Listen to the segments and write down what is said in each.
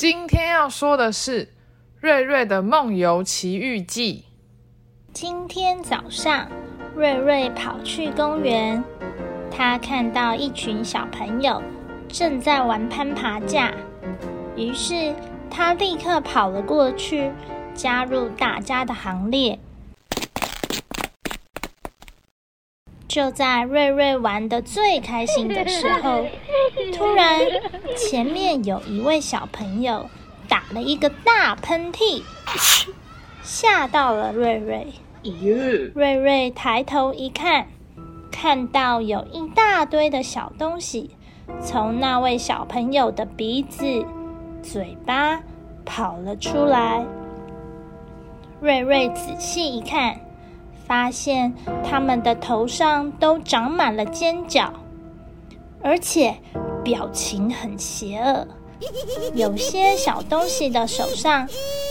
今天要说的是瑞瑞的梦游奇遇记。今天早上，瑞瑞跑去公园，他看到一群小朋友正在玩攀爬架，于是他立刻跑了过去，加入大家的行列。就在瑞瑞玩的最开心的时候，突然前面有一位小朋友打了一个大喷嚏，吓到了瑞瑞。瑞瑞抬头一看，看到有一大堆的小东西从那位小朋友的鼻子、嘴巴跑了出来。瑞瑞仔细一看。发现他们的头上都长满了尖角，而且表情很邪恶。有些小东西的手上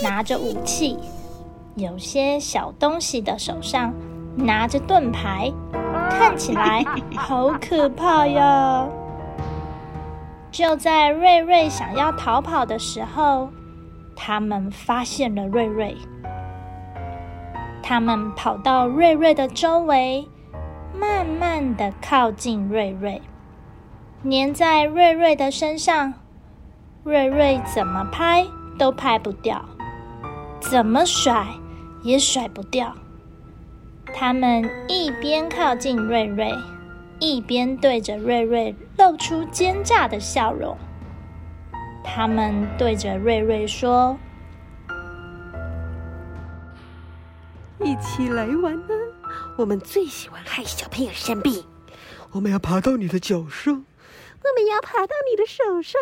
拿着武器，有些小东西的手上拿着盾牌，看起来好可怕呀！就在瑞瑞想要逃跑的时候，他们发现了瑞瑞。他们跑到瑞瑞的周围，慢慢的靠近瑞瑞，粘在瑞瑞的身上。瑞瑞怎么拍都拍不掉，怎么甩也甩不掉。他们一边靠近瑞瑞，一边对着瑞瑞露出奸诈的笑容。他们对着瑞瑞说。一起来玩呢！我们最喜欢害小朋友生病。我们要爬到你的脚上，我们要爬到你的手上，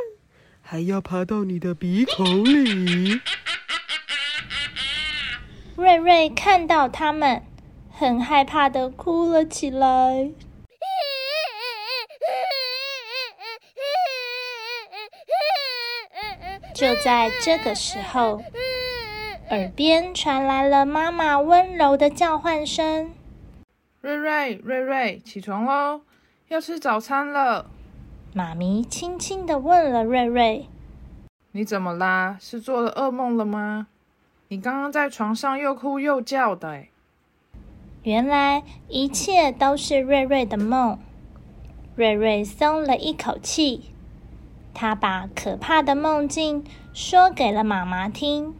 还要爬到你的鼻孔里。瑞瑞看到他们，很害怕的哭了起来。就在这个时候。耳边传来了妈妈温柔的叫唤声：“瑞瑞，瑞瑞，起床喽，要吃早餐了。”妈咪轻轻的问了瑞瑞：“你怎么啦？是做了噩梦了吗？你刚刚在床上又哭又叫的。”原来一切都是瑞瑞的梦。瑞瑞松了一口气，他把可怕的梦境说给了妈妈听。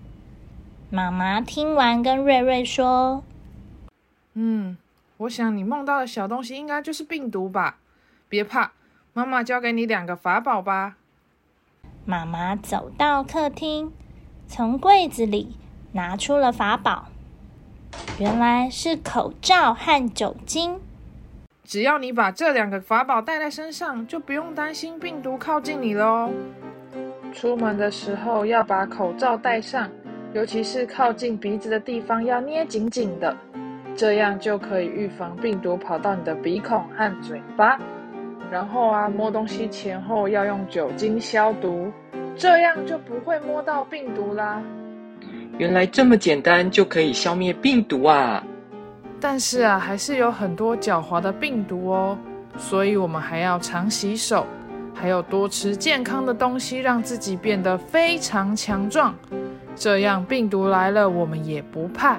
妈妈听完，跟瑞瑞说：“嗯，我想你梦到的小东西应该就是病毒吧？别怕，妈妈教给你两个法宝吧。”妈妈走到客厅，从柜子里拿出了法宝，原来是口罩和酒精。只要你把这两个法宝带在身上，就不用担心病毒靠近你喽。出门的时候要把口罩戴上。尤其是靠近鼻子的地方要捏紧紧的，这样就可以预防病毒跑到你的鼻孔和嘴巴。然后啊，摸东西前后要用酒精消毒，这样就不会摸到病毒啦。原来这么简单就可以消灭病毒啊！但是啊，还是有很多狡猾的病毒哦，所以我们还要常洗手，还有多吃健康的东西，让自己变得非常强壮。这样病毒来了，我们也不怕。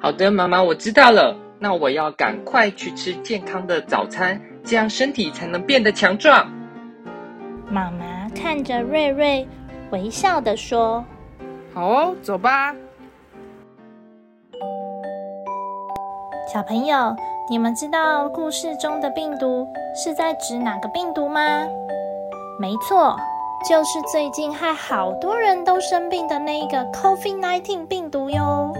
好的，妈妈，我知道了。那我要赶快去吃健康的早餐，这样身体才能变得强壮。妈妈看着瑞瑞，微笑的说：“好哦，走吧。”小朋友，你们知道故事中的病毒是在指哪个病毒吗？没错。就是最近害好多人都生病的那一个 COVID-19 病毒哟，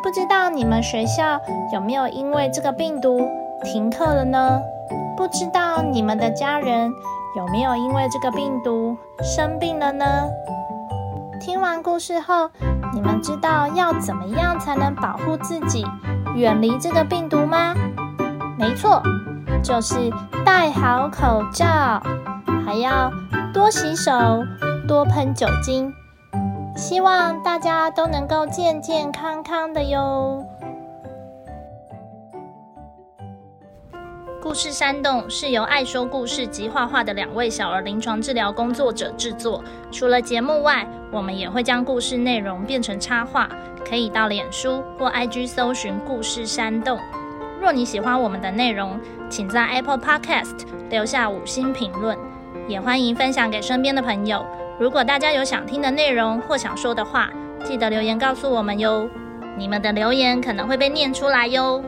不知道你们学校有没有因为这个病毒停课了呢？不知道你们的家人有没有因为这个病毒生病了呢？听完故事后，你们知道要怎么样才能保护自己，远离这个病毒吗？没错，就是戴好口罩，还要多洗手、多喷酒精。希望大家都能够健健康康的哟。故事山洞是由爱说故事及画画的两位小儿临床治疗工作者制作。除了节目外，我们也会将故事内容变成插画，可以到脸书或 IG 搜寻“故事山洞”。若你喜欢我们的内容，请在 Apple Podcast 留下五星评论，也欢迎分享给身边的朋友。如果大家有想听的内容或想说的话，记得留言告诉我们哟。你们的留言可能会被念出来哟。